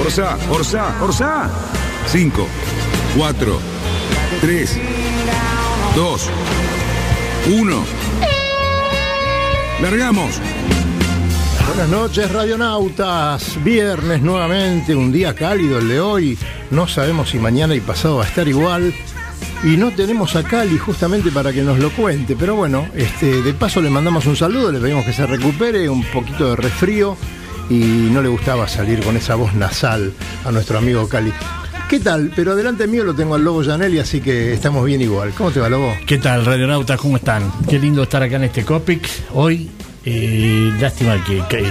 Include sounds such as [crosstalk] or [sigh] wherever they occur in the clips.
Orsa, Orsa, Orsa. 5, 4, 3, 2, 1. Largamos. Buenas noches, radionautas. Viernes nuevamente, un día cálido el de hoy. No sabemos si mañana y pasado va a estar igual. Y no tenemos a Cali justamente para que nos lo cuente. Pero bueno, este, de paso le mandamos un saludo, le pedimos que se recupere, un poquito de resfrío. Y no le gustaba salir con esa voz nasal a nuestro amigo Cali. ¿Qué tal? Pero adelante mío lo tengo al Lobo Janelli, así que estamos bien igual. ¿Cómo te va, Lobo? ¿Qué tal, radionautas? ¿Cómo están? Qué lindo estar acá en este Copic. Hoy, eh, lástima que, que-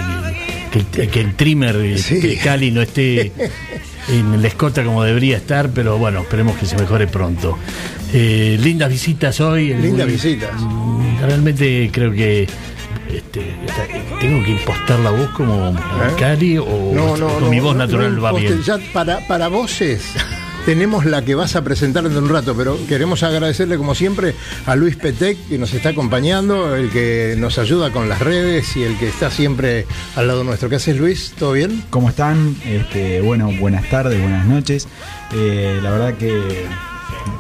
que- que el trimmer de, Sí. Cali no esté [laughs] en la escota como debería estar, pero bueno, esperemos que se mejore pronto. Eh, lindas visitas hoy. el- Lindas visitas. Realmente creo que este, tengo que impostar la voz como Cali o con mi voz no, natural no va bien. Ya para, para voces tenemos la que vas a presentar en un rato, pero queremos agradecerle como siempre a Luis Petec que nos está acompañando, el que nos ayuda con las redes y el que está siempre al lado nuestro. ¿Qué haces Luis? ¿Todo bien? ¿Cómo están? Este, bueno, buenas tardes, buenas noches. Eh, la verdad que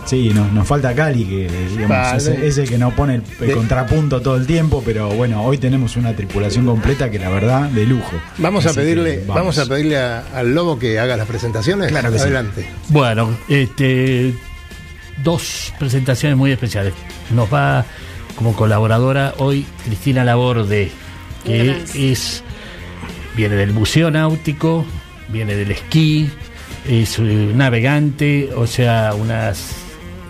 sí, nos, nos falta Cali, que digamos, Vale. es, el- es el que nos pone el, el De- contrapunto todo el tiempo, pero bueno, hoy tenemos una tripulación completa que la verdad, de lujo. Vamos a Así pedirle, vamos. a pedirle a- al Lobo que haga las presentaciones. Claro que sí. Adelante. Bueno, este, dos presentaciones muy especiales. Nos va como colaboradora hoy Cristina Laborde, que Gracias. es viene del buceo náutico, viene del esquí, es navegante, o sea, una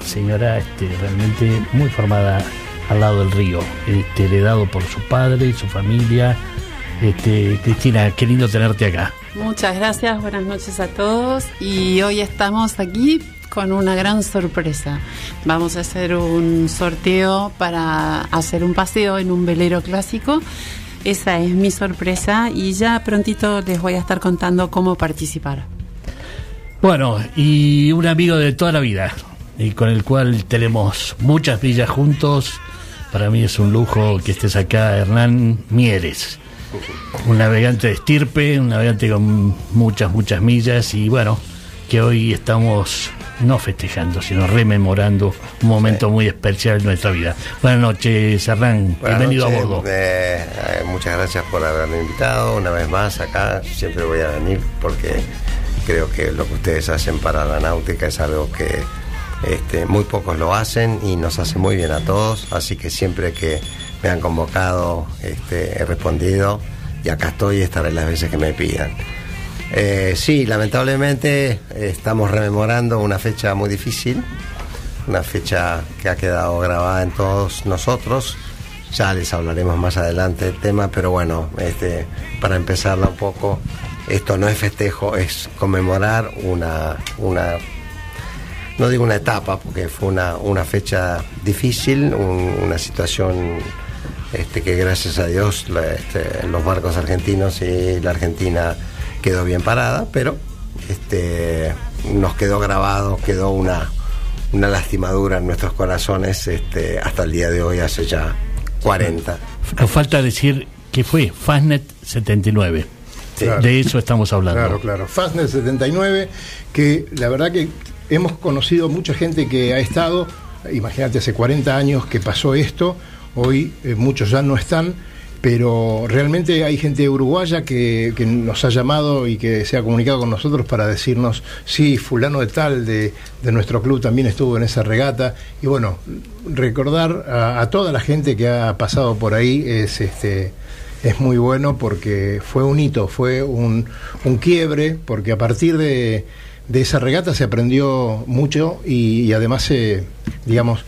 señora este, realmente muy formada al lado del río, este, heredado por su padre y su familia. Este, Cristina, qué lindo tenerte acá. Muchas gracias, buenas noches a todos y hoy estamos aquí con una gran sorpresa. Vamos a hacer un sorteo para hacer un paseo en un velero clásico. Esa es mi sorpresa y ya prontito les voy a estar contando cómo participar. Bueno, y un amigo de toda la vida, y con el cual tenemos muchas villas juntos. Para mí es un lujo que estés acá, Hernán Mieres. Un navegante de estirpe, un navegante con muchas, muchas millas, y bueno, que hoy estamos no festejando, sino rememorando un momento muy especial en nuestra vida. Buenas noches, Hernán. Buenas Bienvenido noches. a bordo. Eh, eh, muchas gracias por haberme invitado una vez más acá. Siempre voy a venir porque creo que lo que ustedes hacen para la náutica es algo que este, muy pocos lo hacen y nos hace muy bien a todos. Así que siempre que me han convocado este, he respondido y acá estoy y estaré las veces que me pidan. Eh, sí, lamentablemente estamos rememorando una fecha muy difícil, una fecha que ha quedado grabada en todos nosotros. Ya les hablaremos más adelante del tema, pero bueno, este, para empezarla un poco, esto no es festejo, es conmemorar una, una no digo una etapa, porque fue una, una fecha difícil, un- una situación este, que gracias a Dios este, los barcos argentinos y la Argentina quedó bien parada, pero este, nos quedó grabado, quedó una, una lastimadura en nuestros corazones hasta el día de hoy, hace ya 40. Nos falta decir que fue Fastnet 79. De eso estamos hablando. Claro, claro. Fastnet 79, que la verdad que hemos conocido mucha gente que ha estado, imagínate, hace 40 años que pasó esto, hoy eh, muchos ya no están, pero realmente hay gente uruguaya que, que nos ha llamado y que se ha comunicado con nosotros para decirnos, sí, fulano de tal de, de nuestro club también estuvo en esa regata. Y bueno, recordar a, a toda la gente que ha pasado por ahí es este es muy bueno porque fue un hito, fue un, un quiebre, porque a partir de, de esa regata se aprendió mucho y, además se, digamos,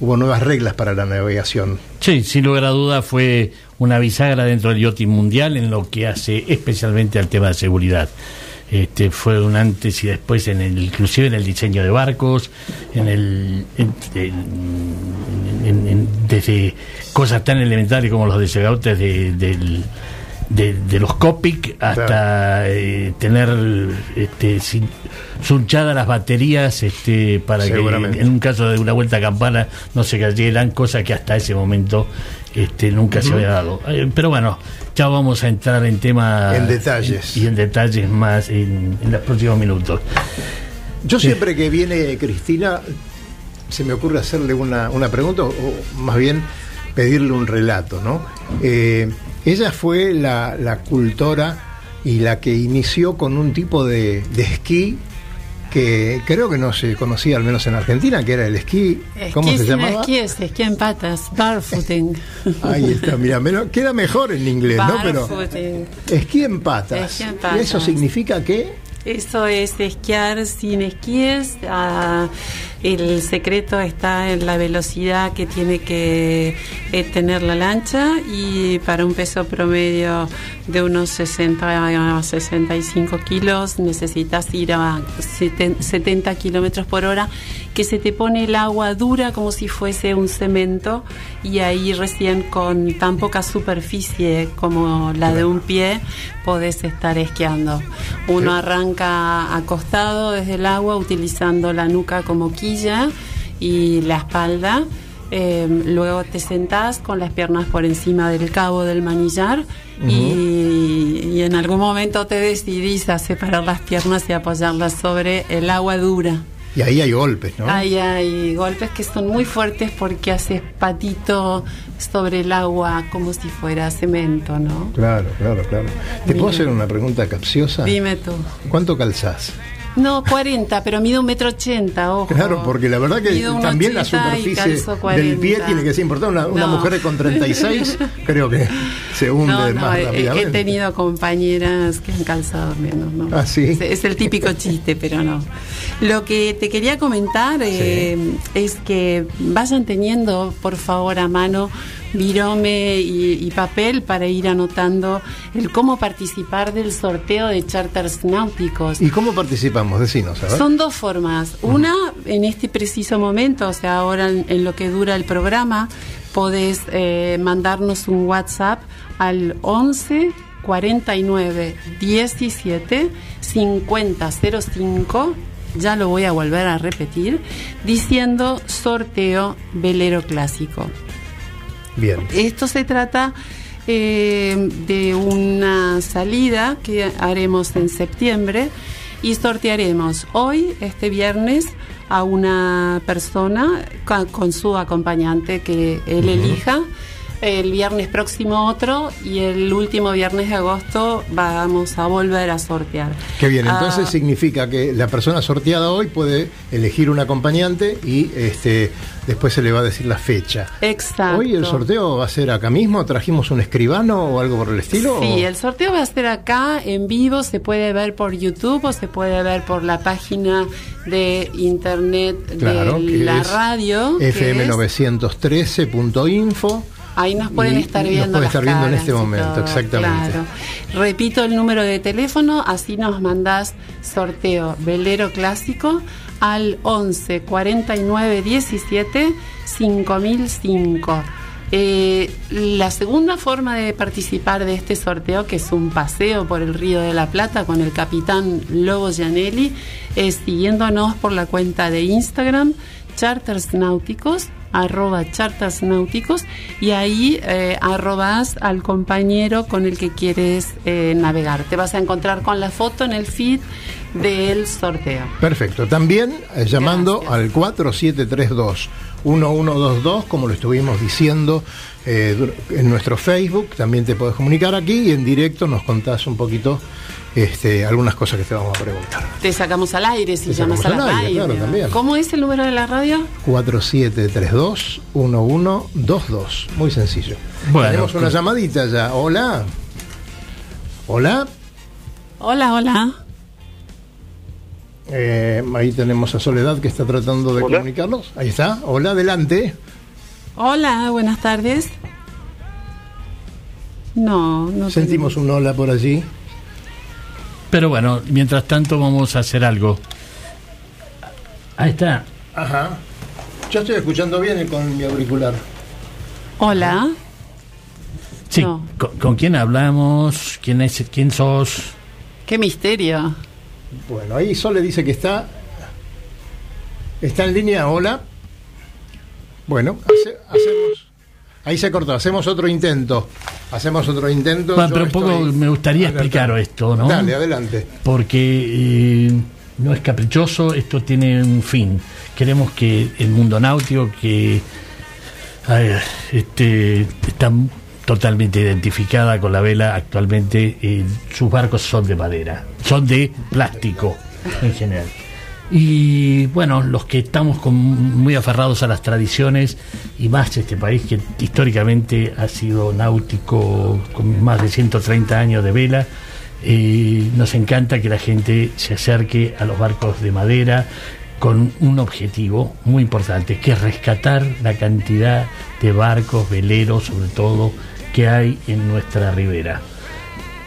hubo nuevas reglas para la navegación. Sí, sin lugar a duda fue una bisagra dentro del yachting mundial en lo que hace especialmente al tema de seguridad. Este, fue un antes y después en el, inclusive en el diseño de barcos, en el en- en- en- desde cosas tan elementales como los desegautes de, del- de, de los Copic hasta eh, tener este, sin- sunchadas las baterías este, para que en un caso de una vuelta a campana no se cayeran, cosa que hasta ese momento este, nunca se había dado. Eh, pero bueno, ya vamos a entrar en tema En detalles. y en detalles más en, en los próximos minutos. Yo siempre que viene Cristina, se me ocurre hacerle una, una pregunta, o más bien pedirle un relato, ¿no? Eh, ella fue la, la cultora y la que inició con un tipo de, de esquí que creo que no se conocía, al menos en Argentina, que era el esquí. ¿Cómo Esquí se llamaba? esquíes, esquí en patas, barfooting. [laughs] Ahí está, mira, menos- queda mejor en inglés, ¿no? Pero esquí en patas. Esquí en ¿Y patas. eso significa que? Eso es esquiar sin esquíes. ah, el secreto está en la velocidad que tiene que eh, tener la lancha y para un peso promedio de unos 60 a 65 kilos necesitas ir a seten- 70 kilómetros por hora que se te pone el agua dura como si fuese un cemento y ahí recién con tan poca superficie como la de un pie podés estar esquiando. Uno arranca acostado desde el agua utilizando la nuca como quilla y la espalda. Eh, luego te sentás con las piernas por encima del cabo del manillar y, y en algún momento te decidís a separar las piernas y apoyarlas sobre el agua dura. Y ahí hay golpes, ¿no? Ahí hay golpes que son muy fuertes porque haces patito sobre el agua como si fuera cemento, ¿no? Claro, claro, claro. ¿Te puedo Dime. hacer una pregunta capciosa? Dime tú. ¿Cuánto calzás? No, 40, pero mido un metro ochenta, ojo. Claro, porque la verdad que también la 80 y superficie del pie 40. tiene que ser importante. Una, una No. mujer con 36 [laughs] creo que se hunde No, no, más he, rápidamente. he tenido compañeras que han calzado menos, ¿no? Ah, ¿sí? Es, es el típico chiste, pero no. Lo que te quería comentar eh, es que vayan teniendo, por favor, a mano virome y, y papel para ir anotando el cómo participar del sorteo de charters náuticos. ¿Y cómo participamos? Decinos, a ver. Son dos formas. Una, en este preciso momento, o sea, ahora en, en lo que dura el programa, podés eh, mandarnos un WhatsApp al 11 49 17 50 05. Ya lo voy a volver a repetir, diciendo sorteo velero clásico. Bien. Esto se trata eh, de una salida que haremos en septiembre y sortearemos hoy, este viernes, a una persona con, su acompañante que él elija. El viernes próximo otro y el último viernes de agosto vamos a volver a sortear. Qué bien, entonces Ah, significa que la persona sorteada hoy puede elegir un acompañante y este después se le va a decir la fecha. Exacto. Hoy el sorteo va a ser acá mismo, trajimos un escribano o algo por el estilo. Sí, o- el sorteo va a ser acá en vivo, se puede ver por YouTube o se puede ver por la página de internet Claro, de la radio. que es- fm913.info. Ahí nos pueden Y estar nos viendo. puede las estar viendo en este momento, todo, exactamente. claro. Repito el número de teléfono, así nos mandás sorteo velero clásico al 11 49 17 5005. Eh, la segunda forma de participar de este sorteo, que es un paseo por el Río de la Plata con el capitán Lobo Gianelli, es siguiéndonos por la cuenta de Instagram, Charters Náuticos, arroba Charters Náuticos, y ahí eh, arrobas al compañero con el que quieres eh, navegar. Te vas a encontrar con la foto en el feed del sorteo. Perfecto. También eh, llamando Gracias. al 1122, como lo estuvimos diciendo eh, en nuestro Facebook. También te podés comunicar aquí y en directo nos contás un poquito este, algunas cosas que te vamos a preguntar. Te sacamos al aire si Te llamas a sacamos la al aire, radio. claro, también. ¿Cómo es el número de la radio? 4732-1122. Muy sencillo. Bueno, Tenemos una llamadita ya. Hola. Hola. Hola, hola. Eh, ahí tenemos a Soledad que está tratando de comunicarnos. Ahí está. Hola, adelante. Hola, buenas tardes. No, no Sentimos un hola por allí. Pero bueno, mientras tanto vamos a hacer algo. Ahí está. Ajá. Yo estoy escuchando bien con mi auricular. Hola. Sí, No. ¿con, con quién hablamos? ¿Quién, es, ¿Quién sos? Qué misterio. Bueno, ahí Sole dice que está. Está en línea, hola. Bueno, hace- hacemos. Ahí se cortó, hacemos otro intento. Hacemos otro intento. Bueno, pero un poco estoy me gustaría alerta. explicar esto, ¿no? Dale, adelante. porque eh, no es caprichoso, esto tiene un fin. Queremos que el mundo náutico, que a ver, este, está totalmente identificada con la vela actualmente, sus barcos son de madera, son de plástico en general. Y bueno, los que estamos muy aferrados a las tradiciones y más este país que históricamente ha sido náutico con más de 130 años de vela, eh, nos encanta que la gente se acerque a los barcos de madera con un objetivo muy importante, que es rescatar la cantidad de barcos, veleros sobre todo, que hay en nuestra ribera.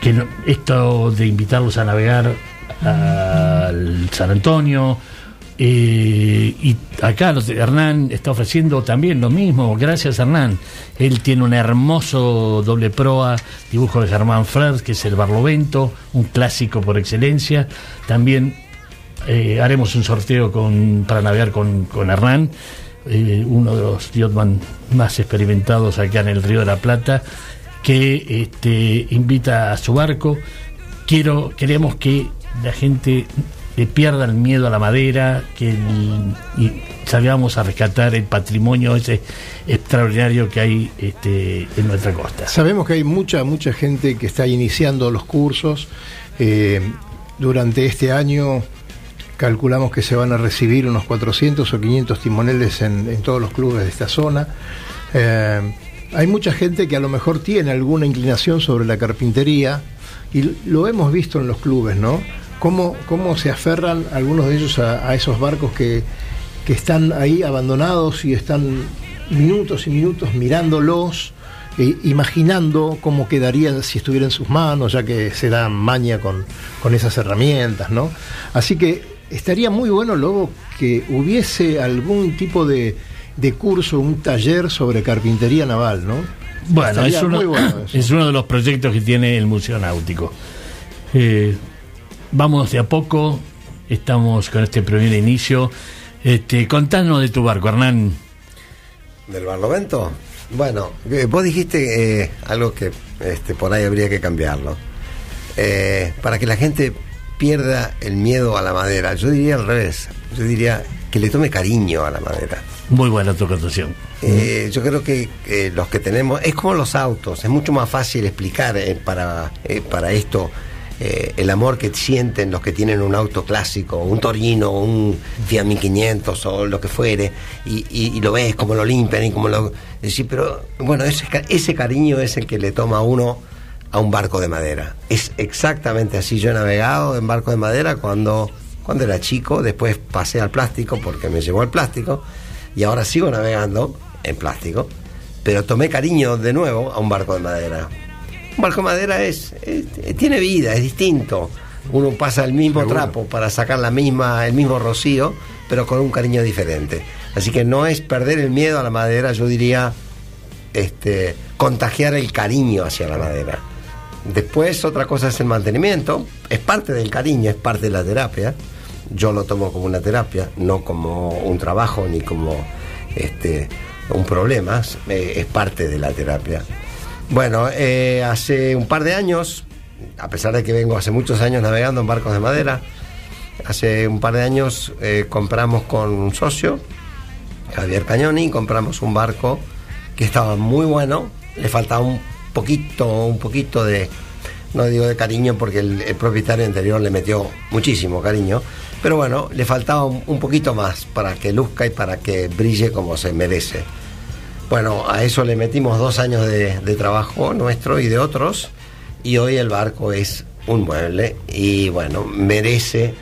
Que esto de invitarlos a navegar al San Antonio eh, y acá Hernán está ofreciendo también lo mismo. Gracias Hernán. Él tiene un hermoso doble proa dibujo de Germán Fred que es el Barlovento un clásico por excelencia. También eh, haremos un sorteo con, para navegar con, con Hernán, eh, uno de los yachtsman más experimentados acá en el Río de la Plata, que este, invita a su barco. Quiero, queremos que la gente le pierda el miedo a la madera, que el- y salgamos a rescatar el patrimonio ese extraordinario que hay este, en nuestra costa. Sabemos que hay mucha, mucha gente que está iniciando los cursos. Eh, durante este año calculamos que se van a recibir unos 400 o 500 timoneles en, en todos los clubes de esta zona. Eh, hay mucha gente que a lo mejor tiene alguna inclinación sobre la carpintería y lo hemos visto en los clubes, ¿no? Cómo, cómo se aferran algunos de ellos a, esos barcos que, que están ahí abandonados y están minutos y minutos mirándolos, e imaginando cómo quedarían si estuviera en sus manos, ya que se dan maña con, con esas herramientas, ¿no? Así que estaría muy bueno luego que hubiese algún tipo de, de curso, un taller sobre carpintería naval, ¿no? Bueno, es uno, muy bueno [clears throat] eso. es uno de los proyectos que tiene el Museo Náutico. Eh, vamos de a poco, estamos con este primer inicio. Este, contanos de tu barco, Hernán. ¿Del Barlovento? Bueno, eh, vos dijiste eh, algo que este, por ahí habría que cambiarlo. Eh, para que la gente pierda el miedo a la madera, yo diría al revés. Yo diría que le tome cariño a la madera. Muy buena tu cotación. Eh, yo creo que eh, los que tenemos, es como los autos, es mucho más fácil explicar eh, para, eh, para esto el amor que sienten los que tienen un auto clásico, un Torino, un Fiat 1500 o lo que fuere, y, y- y lo ves como lo limpian y como lo... Decís, pero bueno, ese, ese cariño es el que le toma a uno a un barco de madera. Es exactamente así. Yo he navegado en barco de madera cuando, cuando era chico, después pasé al plástico porque me llevó al plástico y ahora sigo navegando en plástico, pero tomé cariño de nuevo a un barco de madera. Un barco de madera es, es- tiene vida, es distinto. Uno pasa el mismo Seguro. trapo para sacar la misma, el mismo rocío, pero con un cariño diferente. Así que no es perder el miedo a la madera, yo diría este, contagiar el cariño hacia la madera. Después otra cosa es el mantenimiento, es parte del cariño, es parte de la terapia. Yo lo tomo como una terapia, no como un trabajo ni como este, un problema, es- eh, es parte de la terapia. Bueno, eh, hace un par de años, a pesar de que vengo hace muchos años navegando en barcos de madera, hace un par de años eh, compramos con un socio Javier Cañoni, compramos un barco que estaba muy bueno, le faltaba un poquito, un poquito de, no digo de cariño porque el, propietario anterior le metió muchísimo cariño, pero bueno, le faltaba un, poquito más para que luzca y para que brille como se merece. Bueno, a eso le metimos dos años de trabajo nuestro y de otros, y hoy el barco es un mueble y bueno, merece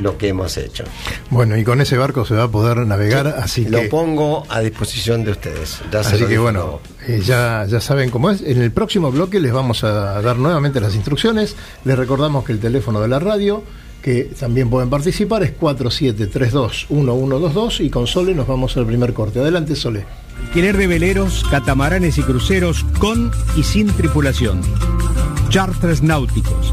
lo que hemos hecho. Bueno, y con ese barco se va a poder navegar, así Lo que... pongo a disposición de ustedes. Ya Así lo que bueno, eh, ya, ya saben cómo es. En el próximo bloque les vamos a dar nuevamente las instrucciones. Les recordamos que el teléfono de la radio, que también pueden participar, es 4732-1122 y con Sole nos vamos al primer corte. Adelante, Sole. Alquiler de veleros, catamaranes y cruceros con y sin tripulación. Charters Náuticos,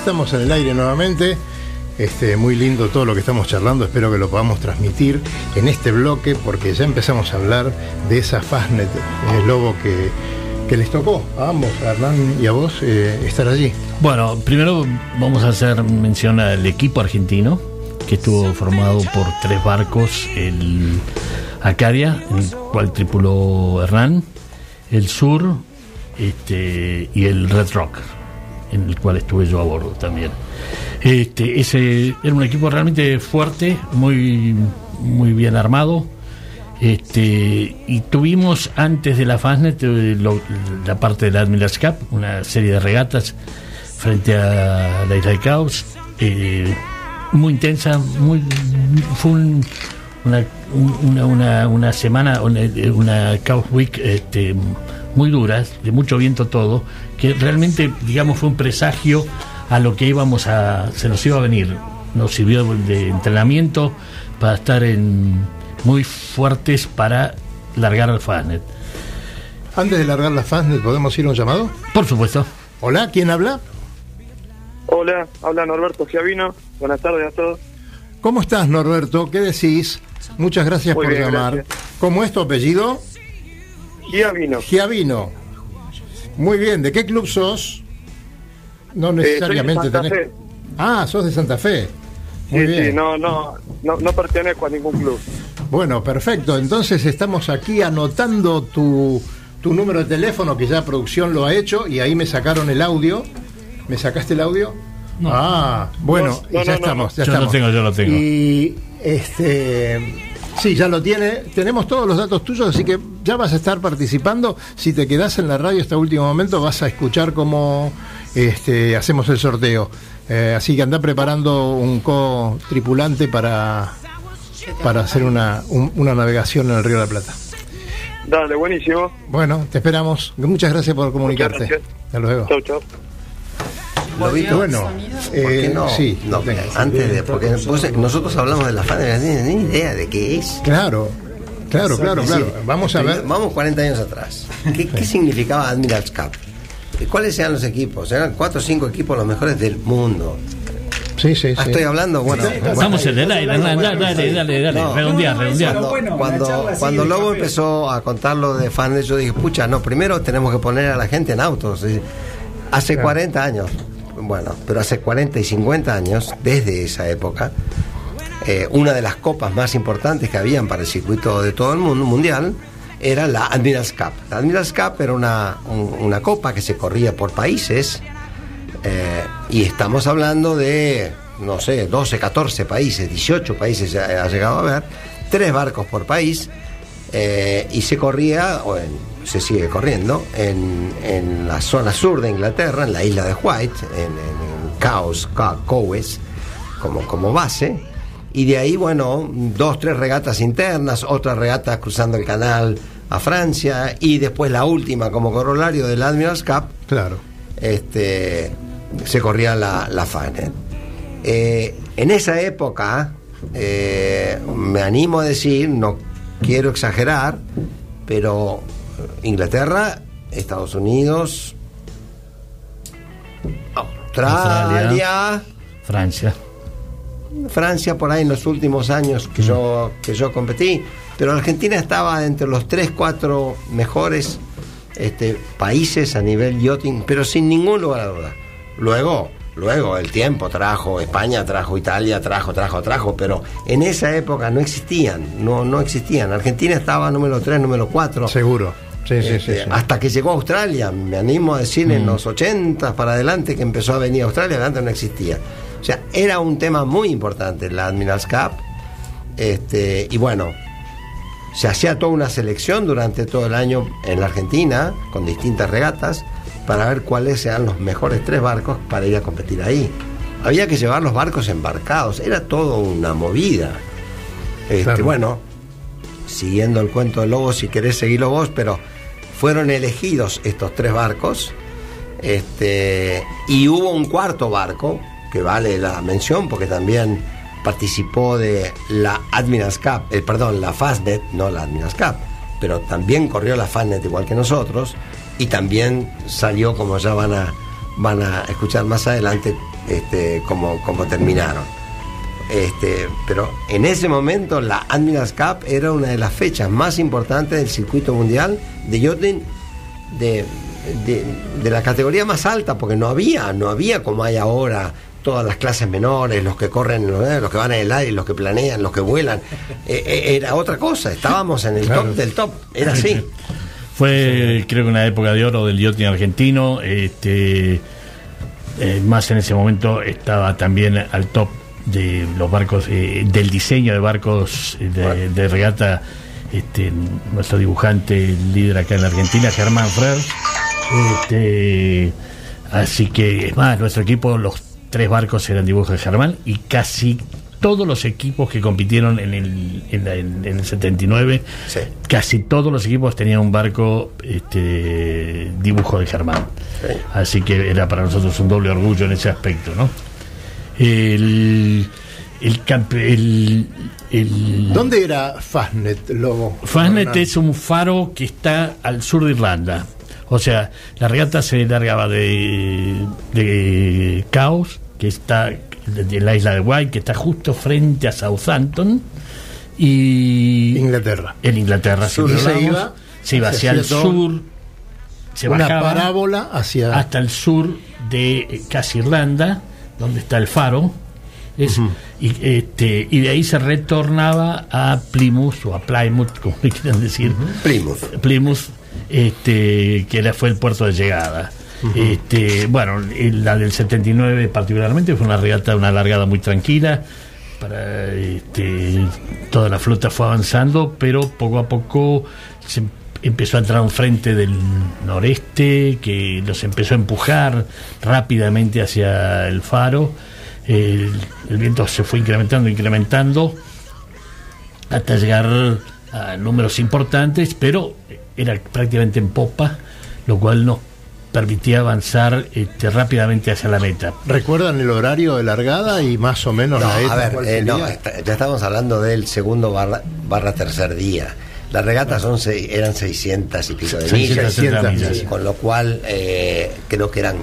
Estamos en el aire nuevamente. Este, muy lindo todo lo que estamos charlando, espero que lo podamos transmitir en este bloque porque ya empezamos a hablar de esa Fastnet eh, Lobo que, les tocó a ambos, a Hernán y a vos, eh, estar allí. Bueno, primero vamos a hacer mención al equipo argentino, que estuvo formado por tres barcos, el Acaria, el cual tripuló Hernán, el Sur este, y el Red Rock, en el cual estuve yo a bordo también. Este, ese era un equipo realmente fuerte, muy, muy bien armado. Este, y tuvimos antes de la Fastnet eh, lo- la parte de la Admiral's Cup, una serie de regatas frente a la Isla de Caos, eh, muy intensa, muy fue un- una, una, una, una semana, una, una Chaos Week este, muy dura, de mucho viento todo, que realmente, digamos, fue un presagio a lo que íbamos a, se nos iba a venir. Nos sirvió de entrenamiento para estar en muy fuertes para largar al Fastnet. Antes de largar la Fastnet, ¿podemos ir a un llamado? Por supuesto. Hola, ¿quién habla? Hola, habla Norberto Giavino. Buenas tardes a todos. ¿Cómo estás, Norberto? ¿Qué decís? Muchas gracias Muy por bien, llamar. gracias. ¿Cómo es tu apellido? Giavino. Giavino. Muy bien, ¿de qué club sos? No necesariamente Eh, soy de Santa tenés. Fe. Ah, sos de Santa Fe. Muy Sí, bien. sí, no, no, no, no pertenezco a ningún club. Bueno, perfecto. Entonces estamos aquí anotando tu, tu número de teléfono, que ya producción lo ha hecho, y ahí me sacaron el audio. ¿Me sacaste el audio? No. Ah, bueno, No, ya estamos. ya Yo lo estamos. tengo, yo lo tengo. Y este. Sí, ya lo tiene. Tenemos todos los datos tuyos, así que ya vas a estar participando. Si te quedas en la radio hasta último momento, vas a escuchar cómo este, hacemos el sorteo. Eh, así que anda preparando un co-tripulante para, para hacer una, un- una navegación en el Río de la Plata. Dale, buenísimo. Bueno, te esperamos. Muchas gracias por comunicarte. gracias. Hasta luego. Chau, chau. Lobito, Bueno, ¿por qué eh, no? sí, No, venga. antes de, porque vos- nosotros hablamos de la FAN, no tienen ni idea de qué es. Claro, claro, claro, claro. Vamos a ver. Vamos 40 años atrás. ¿Qué, qué [laughs] significaba Admirals Cup? ¿Cuáles eran los equipos? Eran cuatro o cinco equipos los mejores del mundo. Sí, sí, Ah, sí. estoy hablando, bueno. Estamos en el aire, dale, dale, dale, dale, No. redondear, redondear. Cuando, cuando, cuando Lobo empezó a contar lo de fans, yo dije, pucha, no, primero tenemos que poner a la gente en autos. Hace Claro. 40 años, bueno, pero hace 40 y 50 años, desde esa época, eh, una de las copas más importantes que habían para el circuito de todo el mundo mundial era la Admirals Cup. La Admirals Cup era una, un- una copa que se corría por países eh, y estamos hablando de, no sé, 12, 14 países, 18 países ha, llegado a ver, tres barcos por país, eh, y se corría, se sigue corriendo, en, en la zona sur de Inglaterra, en la isla de White, en, en, Cowes, como, como base, y de ahí, bueno, dos, tres regatas internas, otras regatas cruzando el canal a Francia, y después la última como corolario del Admirals Cup, Claro. este, se corría la, la Fanet. Eh, en esa época, eh, me animo a decir, no quiero exagerar, pero Inglaterra, Estados Unidos, Australia, Francia. Francia por ahí en los últimos años que yo que yo competí, pero Argentina estaba entre los 3, 4 mejores este, países a nivel yachting, pero sin ningún lugar a duda. Luego, luego el tiempo trajo España, trajo Italia, trajo, trajo, trajo, pero en esa época no existían, no no existían. Argentina estaba número 3, número 4. Seguro. Sí, sí, sí, Este, sí. Hasta que llegó a Australia, me animo a decir en los 80 para adelante que empezó a venir a Australia, antes no existía. O sea, era un tema muy importante la Admirals Cup. Este, y bueno, se hacía toda una selección durante todo el año en la Argentina, con distintas regatas, para ver cuáles eran los mejores tres barcos para ir a competir ahí. Había que llevar los barcos embarcados, era todo una movida. Este, Claro. Bueno, siguiendo el cuento del lobo, si querés seguirlo vos, pero fueron elegidos estos tres barcos. Este, y hubo un cuarto barco, que vale la mención, porque también participó de la Admirals Cup, eh, perdón, la Fastnet, no la Admirals Cup, pero también corrió la Fastnet igual que nosotros, y también salió, como ya van a, van a escuchar más adelante, este, como, como terminaron. Este, pero en ese momento la Admirals Cup era una de las fechas más importantes del circuito mundial de yachting de, de, de la categoría más alta, porque no había, no había como hay ahora todas las clases menores, los que corren, los que van en el aire, los que planean, los que vuelan. Eh, eh, era otra cosa, estábamos en el Claro. top del top, era así. Fue, creo que una época de oro del yachting argentino. Este, eh, más en ese momento estaba también al top de los barcos, eh, del diseño de barcos eh, de, de regata. Este, nuestro dibujante líder acá en la Argentina, Germán Frer. Este, así que, es más, nuestro equipo, los tres barcos eran dibujos de Germán y casi todos los equipos que compitieron en el, en la- en- en el 79, Sí. casi todos los equipos tenían un barco este, dibujo de Germán. Sí. Así que era para nosotros un doble orgullo en ese aspecto, ¿no? El, el, el, el- ¿Dónde era Fastnet, Lobo? Fastnet Hernán? es un faro que está al sur de Irlanda. O sea, la regata se largaba de, de Caos, que está de la isla de White, que está justo frente a Southampton, y Inglaterra. en Inglaterra. Sur, y se iba se iba hacia hacia el todo- sur, se Una parábola hacia. hasta el sur de eh, casi Irlanda, donde está el faro. Es, y, este, y de ahí se retornaba a Plymouth o a Plymouth, como le quieran decir. Plymouth. Plymouth, este, que era, fue el puerto de llegada. este, bueno, la del 79 particularmente fue una regata, una largada muy tranquila. Para, este, toda la flota fue avanzando, pero poco a poco se empezó a entrar un frente del noreste que los empezó a empujar rápidamente hacia el faro. El, el viento se fue incrementando, incrementando hasta llegar a números importantes, pero era prácticamente en popa, lo cual nos permitía avanzar este, rápidamente hacia la meta. ¿Recuerdan el horario de largada y más o menos No, la a ver, eh, no, está- ya estamos hablando del segundo barra, barra tercer día. Las regatas son seis- eran 600 y pico de 660 millas, millas. con lo cual eh, creo que eran,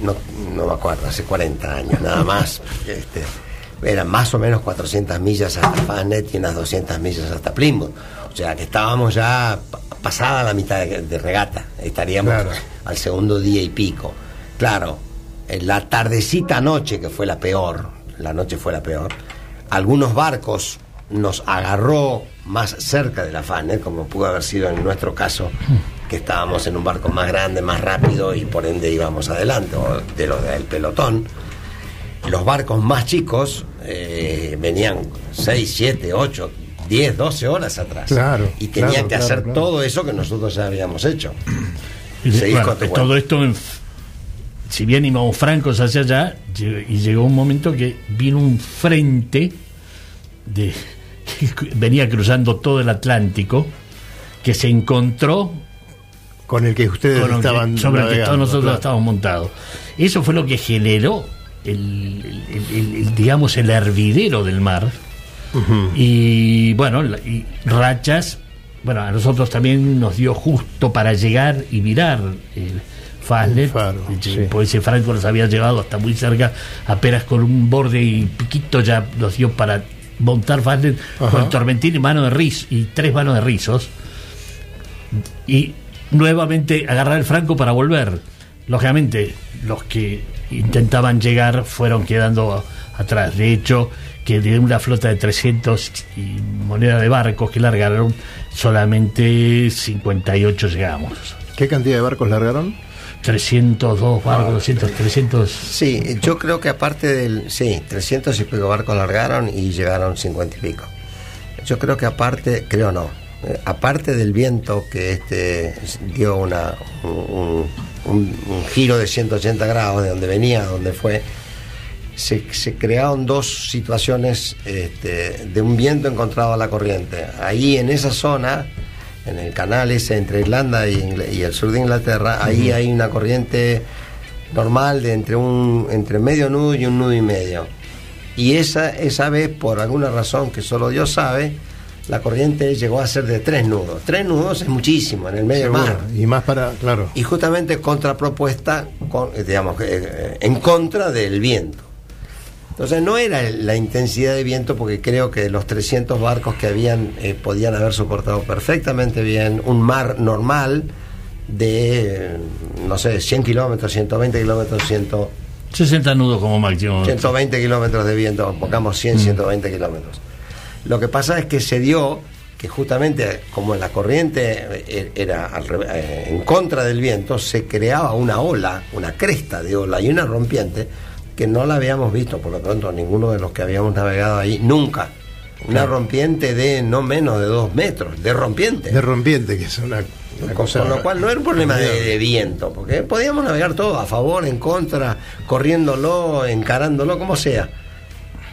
no, no me acuerdo, hace 40 años nada más. [laughs] este, eran más o menos 400 millas hasta Fanet y unas 200 millas hasta Plymouth. O sea que estábamos ya pa- pasada la mitad de, de regata, estaríamos Claro. al segundo día y pico. Claro, en la tardecita noche, que fue la peor, la noche fue la peor, algunos barcos nos agarró más cerca de la Fanet, como pudo haber sido en nuestro caso, que estábamos en un barco más grande, más rápido y por ende íbamos adelante, o de los del pelotón. Los barcos más chicos eh, venían 6, 7, 8, 10, 12 horas atrás. Claro, Y tenían claro, que claro, hacer claro. todo eso que nosotros ya habíamos hecho. Y, bueno, tu todo esto, en- si bien íbamos francos hacia allá, y llegó un momento que vino un frente de que [laughs] venía cruzando todo el Atlántico, que se encontró Con el que ustedes que- estaban sobre el que todos nosotros claro. estábamos montados. Eso fue lo que generó el, el- el- el, digamos el hervidero del mar y bueno y rachas bueno a nosotros también nos dio justo para llegar y virar el Faslet faro, sí. pues ese Franco nos había llevado hasta muy cerca apenas con un borde y piquito ya nos dio para montar Faslet Ajá. con tormentín y mano de riz y tres manos de rizos y nuevamente agarrar el franco para volver. Lógicamente, los que intentaban llegar fueron quedando atrás. De hecho, que de una flota de 300 y moneda de barcos que largaron, solamente 58 llegamos. ¿Qué cantidad de barcos largaron? 302 barcos, 200, 300. Sí, yo creo que aparte del. Sí, 300 y pico barcos largaron y llegaron 50 y pico. Yo creo que aparte, creo no, eh, aparte del viento que este dio una, un, giro de 180 grados de donde venía donde fue, se, se crearon dos situaciones este, de un viento encontrado a la corriente. Ahí en esa zona, en el canal ese entre Irlanda y, el sur de Inglaterra, ahí hay una corriente normal de entre un entre medio nudo y un nudo y medio. Y esa, esa vez, por alguna razón que solo Dios sabe, la corriente llegó a ser de tres nudos. Tres nudos es muchísimo en el medio Seguro. mar. Y más para, claro. Y justamente contrapropuesta, con, digamos, eh, en contra del viento. Entonces no era la intensidad de viento porque creo que los 300 barcos que habían eh, podían haber soportado perfectamente bien un mar normal de, no sé, 100 kilómetros, 120 kilómetros, 100, 60 nudos como máximo. 120 kilómetros de viento, pongamos 100, 120 kilómetros. Lo que pasa es que se dio que justamente como la corriente eh, era eh, en contra del viento, se creaba una ola, una cresta de ola y una rompiente que no la habíamos visto, por lo pronto, ninguno de los que habíamos navegado ahí, nunca. Una rompiente de no menos de dos metros, de rompiente. De rompiente, que es una, una Con cosa. lo cual no era un problema de, de viento, porque podíamos navegar todo, a favor, en contra, corriéndolo, encarándolo, como sea.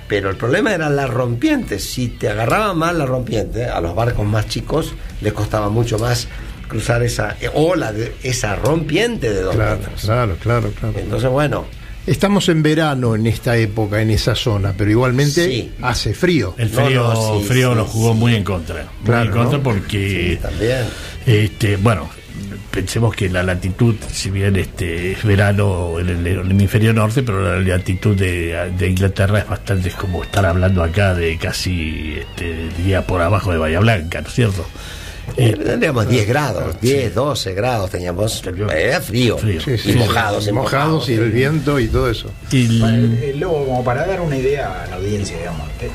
Pero el problema era la rompiente. Si te agarraba mal la rompiente, a los barcos más chicos les costaba mucho más cruzar esa eh, ola, de, esa rompiente de dos Claro, metros. claro, claro, claro. Entonces, bueno, Estamos en verano en esta época, en esa zona, pero igualmente Sí. hace frío. El frío, no, sí, frío sí, lo jugó muy en contra. Muy Claro, en contra ¿no? porque también. Este, bueno, pensemos que la latitud, si bien este es verano en el, en el hemisferio norte, pero la latitud de, de Inglaterra es bastante es como estar hablando acá de casi, este, diría por abajo de Bahía Blanca, ¿no es cierto? Eh, tendríamos 10 grados, 10, 12 grados teníamos. Era frío. Frío. Sí, sí, y sí. mojados, y mojados y el viento y todo eso. Y Para el- el- el lobo, como para dar una idea a la audiencia, digamos. eh,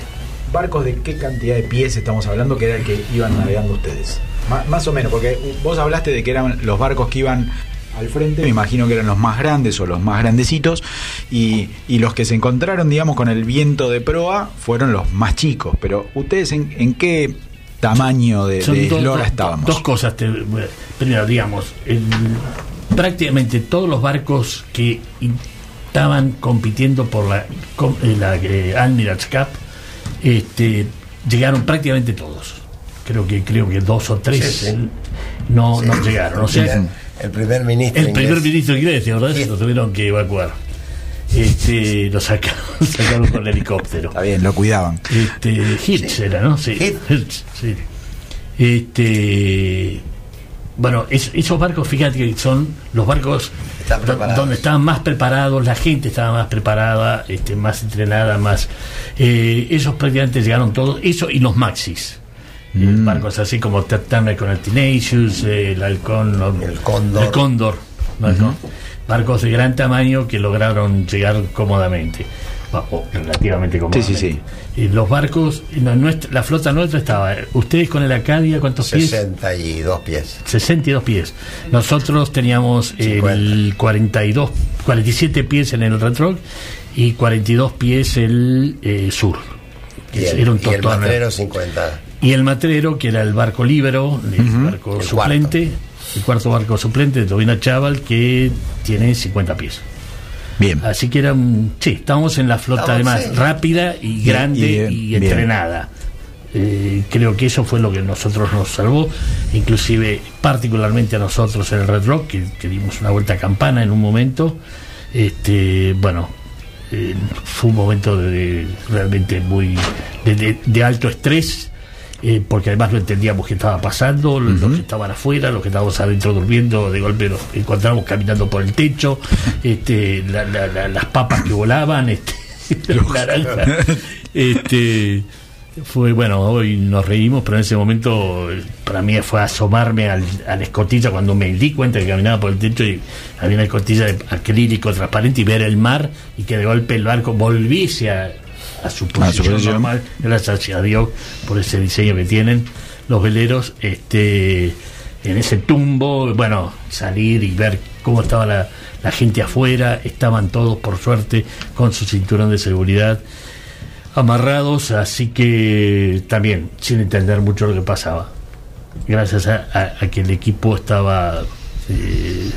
¿Barcos de qué cantidad de pies estamos hablando que era el que iban navegando ustedes? Más o menos, porque vos hablaste de que eran los barcos que iban al frente, me imagino que eran los más grandes o los más grandecitos, y, y los que se encontraron, digamos, con el viento de proa fueron los más chicos. Pero ustedes, ¿en, en qué tamaño de, de dos- eslora dos- estábamos? dos cosas. te- primero, digamos, el- prácticamente todos los barcos que in- estaban compitiendo por la, com- eh, la eh, Admiral's Cup este, llegaron prácticamente todos. Creo que creo que dos o tres Sí, sí. no, no llegaron. O sea, El primer ministro El primer ministro inglés, ¿te acordás? Lo tuvieron que evacuar. Este, lo sacaron, [laughs] sacaron con el helicóptero. Está bien, lo cuidaban. Este, Hitch era, ¿no? Sí. Hitch, sí. Este, bueno, es- esos barcos, fíjate que son los barcos Están donde estaban más preparados, la gente estaba más preparada, este, más entrenada, más. eh, esos prácticamente llegaron todos, eso y los maxis. Eh, Mm. barcos así como Turner con el Tenacious, el Halcón, el Cóndor. el Cóndor, ¿no? Barcos de gran tamaño que lograron llegar cómodamente, o relativamente cómodamente. sí, Y los barcos, nuestra- la flota nuestra estaba, ustedes con el Acadia, ¿cuántos pies? 62 pies. 62 pies. Nosotros teníamos el 42, 47 pies en el Retroc y 42 pies el eh, sur. Y el, Era un y el matrero 50. Y el matrero, que era el barco Libero, el barco El suplente, el cuarto barco suplente de Tobina Chaval, que tiene 50 pies. Bien. Así que era un. Sí, estábamos en la flota Estamos, además sí. rápida y grande y, entrenada. Eh, creo que eso fue lo que nosotros nos salvó, inclusive particularmente a nosotros en el Red Rock, que, que dimos una vuelta a campana en un momento. Este, bueno, eh, fue un momento de, de- realmente muy de, de- de alto estrés. Eh, porque además no entendíamos qué estaba pasando, los que estaban afuera, los que estábamos adentro durmiendo, de golpe nos encontramos caminando por el techo, [laughs] este, la- la- la- las papas que volaban, este, [laughs] las naranjas, [laughs] este, fue bueno, hoy nos reímos, pero en ese momento para mí fue asomarme al, a la escotilla cuando me di cuenta que caminaba por el techo y había una escotilla de acrílico transparente y ver el mar y que de golpe el barco volviese a, a su posición normal, gracias a Dios por ese diseño que tienen los veleros, este en ese tumbo, bueno, salir y ver cómo estaba la, la gente afuera, estaban todos por suerte con su cinturón de seguridad amarrados, así que también sin entender mucho lo que pasaba. Gracias a, a- a que el equipo estaba eh,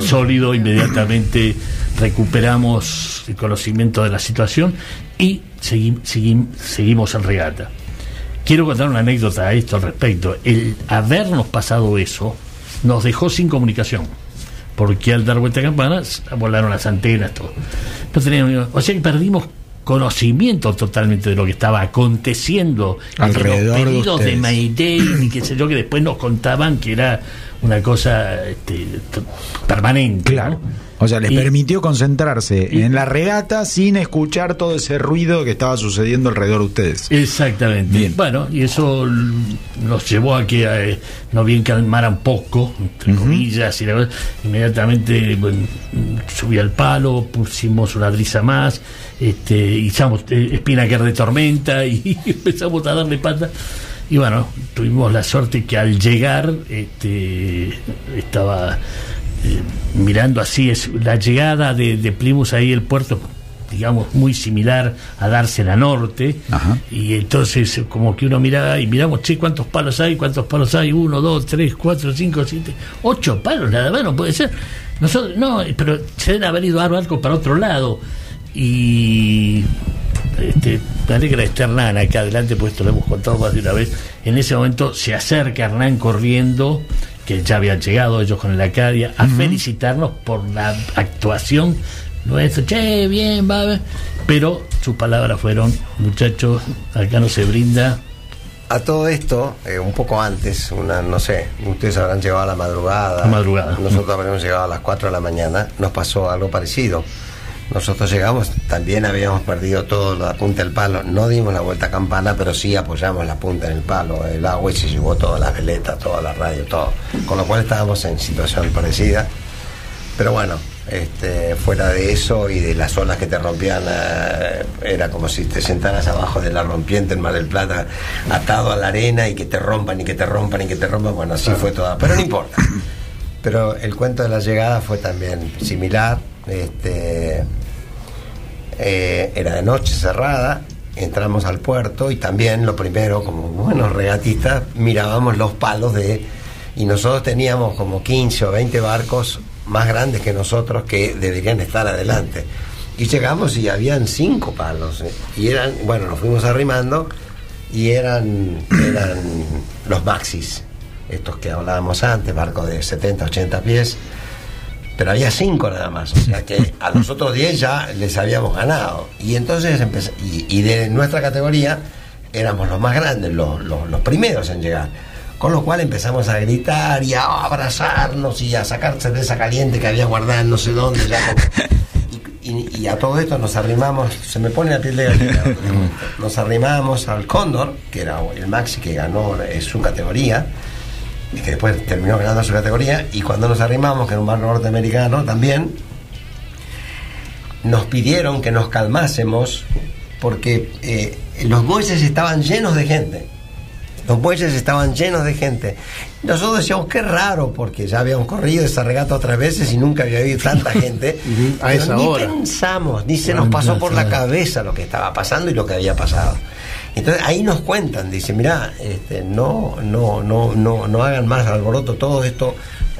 sólido, inmediatamente recuperamos el conocimiento de la situación y segui- segui- seguimos en regata. Quiero contar una anécdota a esto al respecto. El habernos pasado eso nos dejó sin comunicación. Porque al dar vuelta a campanas volaron las antenas, todo. No teníamos, o sea que perdimos conocimiento totalmente de lo que estaba aconteciendo Alrededor de los pedidos de. Mayday y qué sé yo que después nos contaban que era una cosa este, permanente Claro. ¿no? O sea, les Y- permitió concentrarse y- en la regata sin escuchar todo ese ruido que estaba sucediendo alrededor de ustedes. Exactamente. Bien. Bueno, y eso nos llevó a que eh, nos bien calmaran poco, entre comillas, y la- inmediatamente bueno, subí al palo, pusimos una brisa más, este, hicimos eh, Spinnaker de tormenta [laughs] y empezamos a darle pata. Y bueno, tuvimos la suerte que al llegar este, estaba mirando así, es la llegada de, de Plymouth ahí, el puerto digamos, muy similar a Dársena Norte. Ajá. Y entonces, eh, como que uno miraba y miramos, che, ¿cuántos palos hay? ¿Cuántos palos hay? Uno, dos, tres, cuatro, cinco, siete, ocho palos, nada más, no puede ser. Nosotros, no, pero se deben haber ido a barcos para otro lado. Y. Este, me alegra estar Hernán acá adelante, pues esto lo hemos contado más de una vez. En ese momento se acerca Hernán corriendo, que ya habían llegado ellos con el Acadia, a felicitarnos por la actuación nuestra. Che, bien, va. va". Pero sus palabras fueron: muchachos, acá no se brinda. A todo esto, eh, un poco antes, una, no sé, ustedes habrán llegado a la madrugada. A madrugada. Nosotros habremos llegado a las 4 de la mañana. Nos pasó algo parecido. Nosotros llegamos, también habíamos perdido todo la punta del palo. No dimos la vuelta a campana, pero sí apoyamos la punta en el palo. El agua y se llevó todas las veletas, toda la radio, todo. Con lo cual estábamos en situación parecida. Pero bueno, este, fuera de eso y de las olas que te rompían, eh, era como si te sentaras abajo de la rompiente en Mar del Plata, atado a la arena y que te rompan y que te rompan y que te rompan. Bueno, así fue toda. Pero no importa. Pero el cuento de la llegada fue también similar. Este, eh, era de noche cerrada, entramos al puerto y también lo primero, como buenos regatistas, mirábamos los palos de... Y nosotros teníamos como 15 o 20 barcos más grandes que nosotros que deberían estar adelante. Y llegamos y habían cinco palos. eh, Y eran, bueno, nos fuimos arrimando y eran, eran los maxis. estos que hablábamos antes, barcos de 70, 80 pies, pero había cinco nada más, o sea que a los otros 10 ya les habíamos ganado. Y entonces empecé, y, y de nuestra categoría éramos los más grandes, los, los- los primeros en llegar. Con lo cual empezamos a gritar y a abrazarnos y a sacar cerveza caliente que había guardada en no sé dónde. Ya como- y, y a todo esto nos arrimamos, se me pone la piel de gallina. Nos arrimamos al Cóndor, que era el Maxi que ganó su categoría, y que después terminó ganando su categoría, y cuando nos arrimamos, que era un barco norteamericano también, nos pidieron que nos calmásemos porque eh, los muelles estaban llenos de gente. Los muelles estaban llenos de gente. Nosotros decíamos, qué raro, porque ya habíamos corrido esa regata otras veces y nunca había habido tanta [laughs] gente. A esa ni hora. pensamos, ni se nos pasó por la cabeza lo que estaba pasando y lo que había pasado. Entonces ahí nos cuentan, dice, mira, este, no, no, no, no, no hagan más alboroto, todo esto,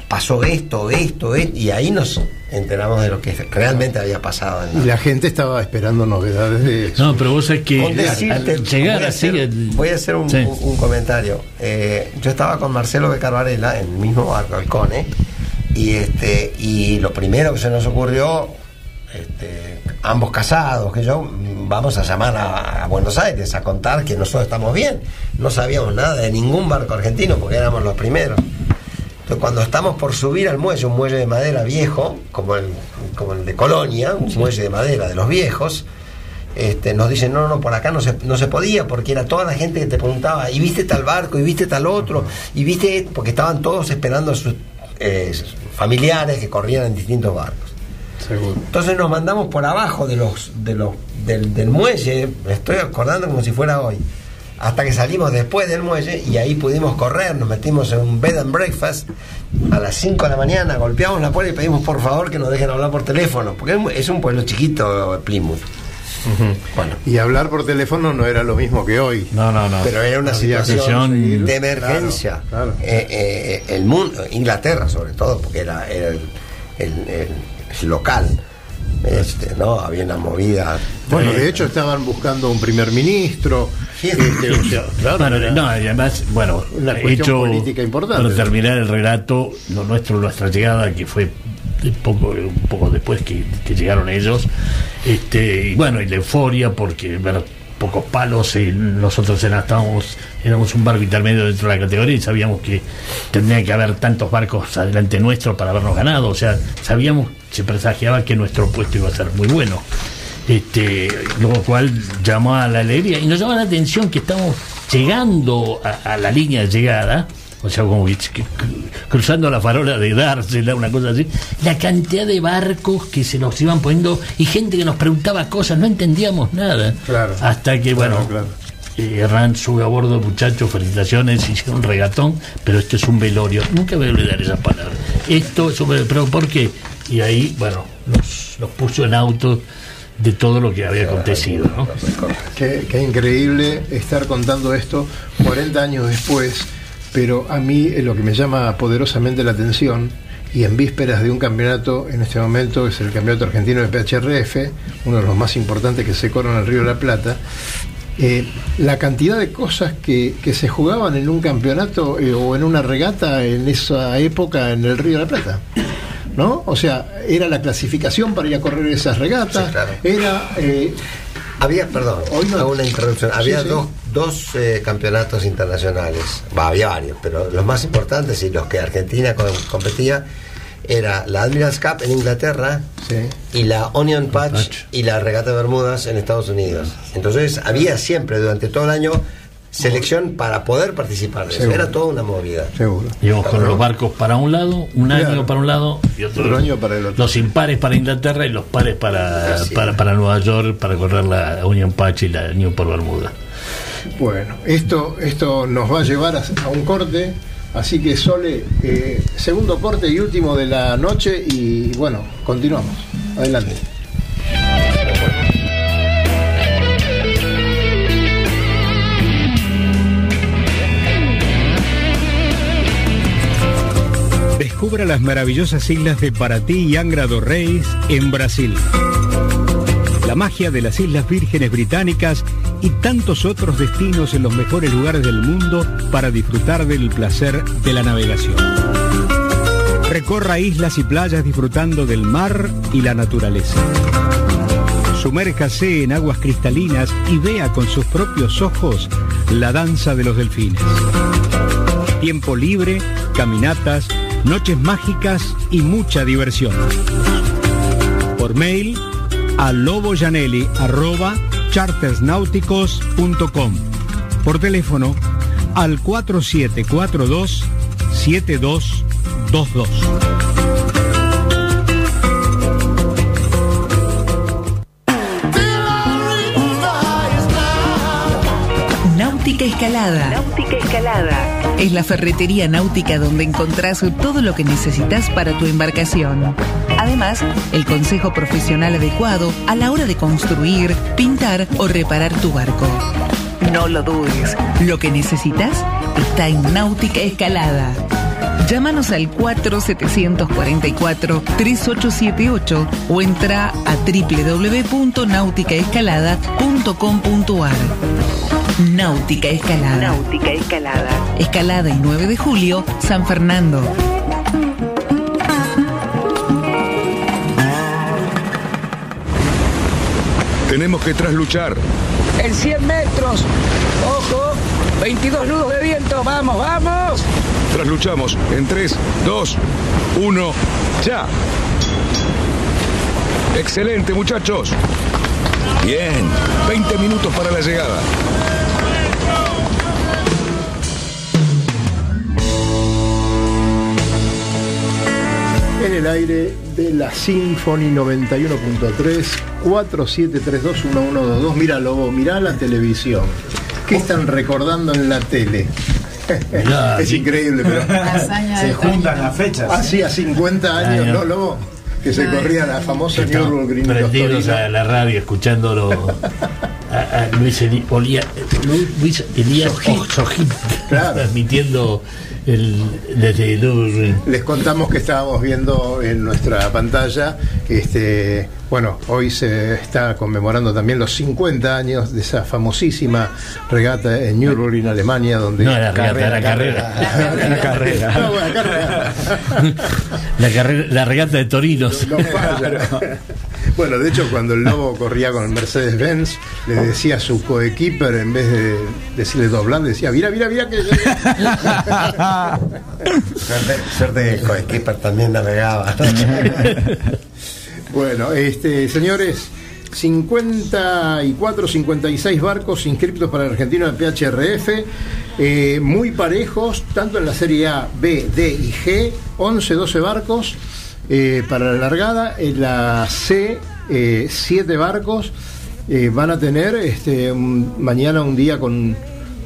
pasó esto, esto, esto, y ahí nos enteramos de lo que realmente había pasado. en la- Y la gente estaba esperando novedades de eso. No, pero vos sabés que Con decirte, al llegar voy a así. hacer, el- voy a hacer un, Sí. un- un comentario. Eh, yo estaba con Marcelo de Carvarela en el mismo barco, el Cone, y este y lo primero que se nos ocurrió, este, ambos casados, que yo, vamos a llamar a, a Buenos Aires a contar que nosotros estamos bien. No sabíamos nada de ningún barco argentino porque éramos los primeros. Entonces, cuando estamos por subir al muelle, un muelle de madera viejo, como el, como el de Colonia, un muelle de madera de los viejos, este, nos dicen, no, no, por acá no se, no se podía, porque era toda la gente que te preguntaba, y viste tal barco, y viste tal otro, y viste, porque estaban todos esperando a sus eh, familiares que corrían en distintos barcos. Seguro. Entonces nos mandamos por abajo de los, de los, del, del muelle, me estoy acordando como si fuera hoy, hasta que salimos después del muelle y ahí pudimos correr, nos metimos en un bed and breakfast a las 5 de la mañana, golpeamos la puerta y pedimos por favor que nos dejen hablar por teléfono, porque es un pueblo chiquito, Plymouth. Bueno. Y hablar por teléfono no era lo mismo que hoy. No, no, no. Pero era una situación de emergencia. Claro, claro. Eh, eh, el mundo, Inglaterra sobre todo, porque era, era el, el- el- el local. Este, ¿no? Había una movida. Bueno, de hecho estaban buscando un primer ministro. este, o sea, [laughs] claro, Bueno, era- no, y además, bueno, Una cuestión hecho, política importante. Para terminar el relato, lo nuestro, nuestra llegada, que fue poco, un poco después que, que llegaron ellos, este, y bueno, y la euforia, porque bueno, pocos palos, y nosotros era- estábamos, éramos un barco intermedio dentro de la categoría y sabíamos que tendría que haber tantos barcos adelante nuestro para habernos ganado, o sea, sabíamos, se presagiaba que nuestro puesto iba a ser muy bueno. Este, lo cual llamó a la alegría y nos llama la atención que estamos llegando a la línea de llegada, o sea, como que, que- cruzando la farola de dársela, una cosa así, la cantidad de barcos que se nos iban poniendo y gente que nos preguntaba cosas, no entendíamos nada. Claro. Hasta que, bueno, Claro, eh, Hernán sube a bordo, muchachos, felicitaciones, hicieron un regatón, pero esto es un velorio. Nunca voy a olvidar esas palabras. Esto es un velorio, pero ¿por qué? Y ahí, bueno, nos, nos puso en auto de todo lo que había acontecido, ¿no? Qué, qué increíble estar contando esto 40 años después, pero a mí eh, lo que me llama poderosamente la atención, y en vísperas de un campeonato, en este momento es el campeonato argentino de PHRF, uno de los más importantes que se corren en el Río de la Plata, eh, la cantidad de cosas que, que se jugaban en un campeonato eh, o en una regata en esa época en el Río de la Plata. ¿No? O sea, era la clasificación para ir a correr esas regatas, Sí, claro. era eh, Había, perdón, Hoy no- una interrupción. Sí, Había sí. dos, dos eh, campeonatos internacionales. Había varios, pero los más importantes y los que Argentina co- competía era la Admirals Cup en Inglaterra Sí. y la Onion Patch, Patch. y la Regata de Bermudas en Estados Unidos. Entonces había siempre durante todo el año selección para poder participar. de eso. Seguro. Era toda una movida. seguro. Íbamos con los barcos para un lado, un Claro. año para un lado y otro, Otro año para el otro. Los impares para Inglaterra y los pares para, para, para Nueva York para correr la Union Patch y la New por Bermuda. Bueno, esto, esto nos va a llevar a, un corte, así que Sole, eh, segundo corte y último de la noche y bueno, continuamos. Adelante. Descubra las maravillosas islas de Paraty y Angra do Reis en Brasil. Magia de las Islas Vírgenes Británicas y tantos otros destinos en los mejores lugares del mundo para disfrutar del placer de la navegación. Recorra islas y playas disfrutando del mar y la naturaleza. Sumérjase en aguas cristalinas y vea con sus propios ojos la danza de los delfines. Tiempo libre, caminatas, noches mágicas y mucha diversión. Por mail a loboyanelli.chartersnáuticos.com. Por teléfono al 4742 7222. Náutica Escalada. Náutica Escalada. Es la ferretería náutica donde encontrás todo lo que necesitas para tu embarcación. Además, el consejo profesional adecuado a la hora de construir, pintar o reparar tu barco. No lo dudes, lo que necesitas está en Náutica Escalada. Llámanos al 4744-3878 o entra a www.nauticaescalada.com.ar. Náutica Escalada. Náutica Escalada. Escalada y 9 de julio, San Fernando. Tenemos que trasluchar. En 100 metros. Ojo. 22 nudos de viento. Vamos, vamos. Trasluchamos en 3, 2, 1, ya. Excelente, muchachos. Bien, 20 minutos para la llegada. En el aire de la Symphony 91.3 47321122. Mira, Lobo, mira la televisión. ¿Qué están recordando en la tele? Mirá, [laughs] es sí. increíble, pero. Se juntan las fechas. Hacía 50 años. ¿no, Lobo? Que se corría la famosa Nürburgring prendidos a la radio escuchándolo [laughs] a, a Luis, Luis Elías Ojit Claro. [laughs] transmitiendo el. Les contamos que estábamos viendo en nuestra pantalla, este, bueno, hoy se está conmemorando también los 50 años de esa famosísima regata en Nürburgring, Alemania, donde No era regata, era carrera. La, carrera, la regata de Torinos. [laughs] No. Bueno, de hecho, cuando el Lobo corría con el Mercedes-Benz, le decía a su coequiper, en vez de decirle doblar, decía, mira, mira, mira que... Suerte, [laughs] suerte que coequiper también navegaba. [laughs] Bueno, este, señores, 54, 56 barcos inscritos para el argentino de PHRF, eh, muy parejos, tanto en la serie A, B, D y G, 11, 12 barcos eh, para la largada, en la C, 7 barcos. eh, van a tener este, mañana un día con,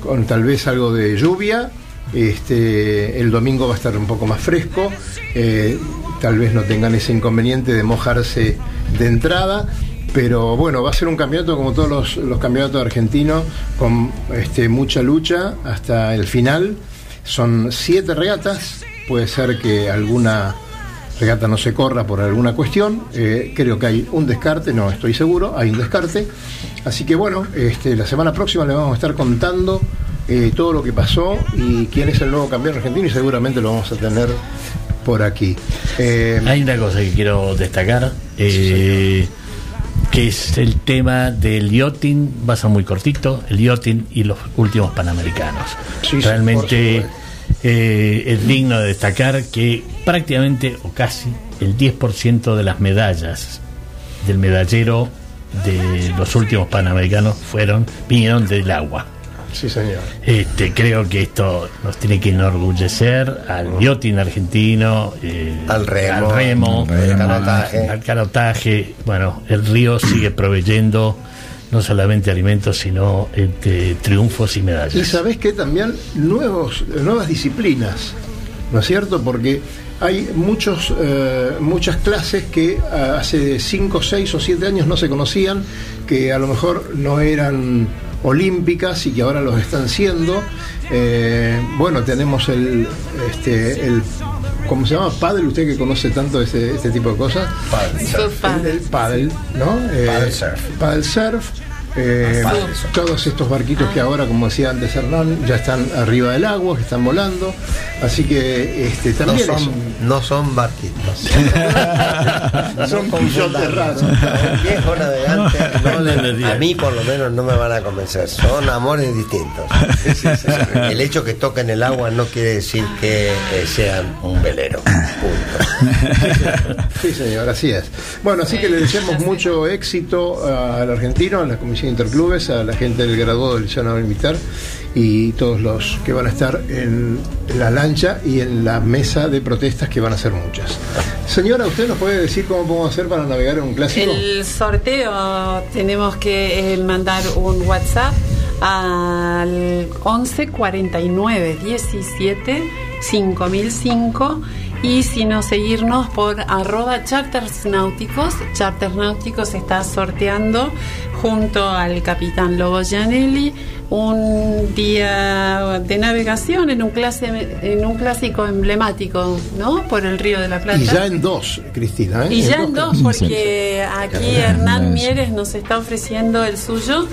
con tal vez algo de lluvia. Este, el domingo va a estar un poco más fresco. eh, tal vez no tengan ese inconveniente de mojarse de entrada. Pero bueno, va a ser un campeonato como todos los, los campeonatos argentinos, con este, mucha lucha hasta el final. Son siete regatas. Puede ser que alguna regata no se corra por alguna cuestión. eh, creo que hay un descarte, no estoy seguro, hay un descarte. Así que bueno, este, la semana próxima le vamos a estar contando eh, todo lo que pasó y quién es el nuevo campeón argentino y seguramente lo vamos a tener por aquí. Eh, Hay una cosa que quiero destacar, que es el tema del yachting, va a ser muy cortito, el yachting y los últimos panamericanos. Sí, sí, Realmente eh, es digno de destacar que prácticamente o casi el 10% de las medallas del medallero de los últimos panamericanos fueron vinieron del agua. sí, señor. Este, creo que esto nos tiene que enorgullecer al yachting argentino, eh, Al remo, al, remo, al canotaje. al canotaje. Bueno, el río sigue proveyendo no solamente alimentos, sino este, triunfos y medallas. Y sabés que también nuevos, nuevas disciplinas, ¿no es cierto? Porque hay muchos, eh, muchas clases que ah, hace 5, 6 o 7 años no se conocían, que a lo mejor no eran olímpicas y que ahora los están siendo. Eh, bueno, tenemos el, este, el, ¿cómo se llama? Paddle, usted que conoce tanto este, este tipo de cosas. Paddle surf. El, el paddle, ¿no? Eh, Paddle surf. paddle surf. Eh, todos estos barquitos que ahora, como decía antes Hernán, ya están arriba del agua, que están volando. Así que este, No son, eso. no son barquitos. [laughs] Son pillotes raros. Viejo navegante, no le- a mí por lo menos no me van a convencer. Son amores distintos. El hecho que toquen el agua no quiere decir que eh, sean un velero. [laughs] [laughs] Sí, señor, así es. Bueno, así que le deseamos mucho éxito al argentino, a la Comisión Interclubes, a la gente del graduado del Liceo Naval Militar y todos los que van a estar en la lancha y en la mesa de protestas que van a ser muchas. Señora, ¿usted nos puede decir cómo podemos hacer para navegar en un clásico? El sorteo tenemos que eh, mandar un WhatsApp al 11 49 17 5005 y si no seguirnos por arroba charters náuticos. Charters náuticos está sorteando junto al capitán Lobo Gianelli un día de navegación en un, clase, en un clásico emblemático, ¿no? Por el río de la Plata. Y ya en dos, Cristina. ¿eh? Y ya en dos, porque aquí Hernán Mieres nos está ofreciendo el suyo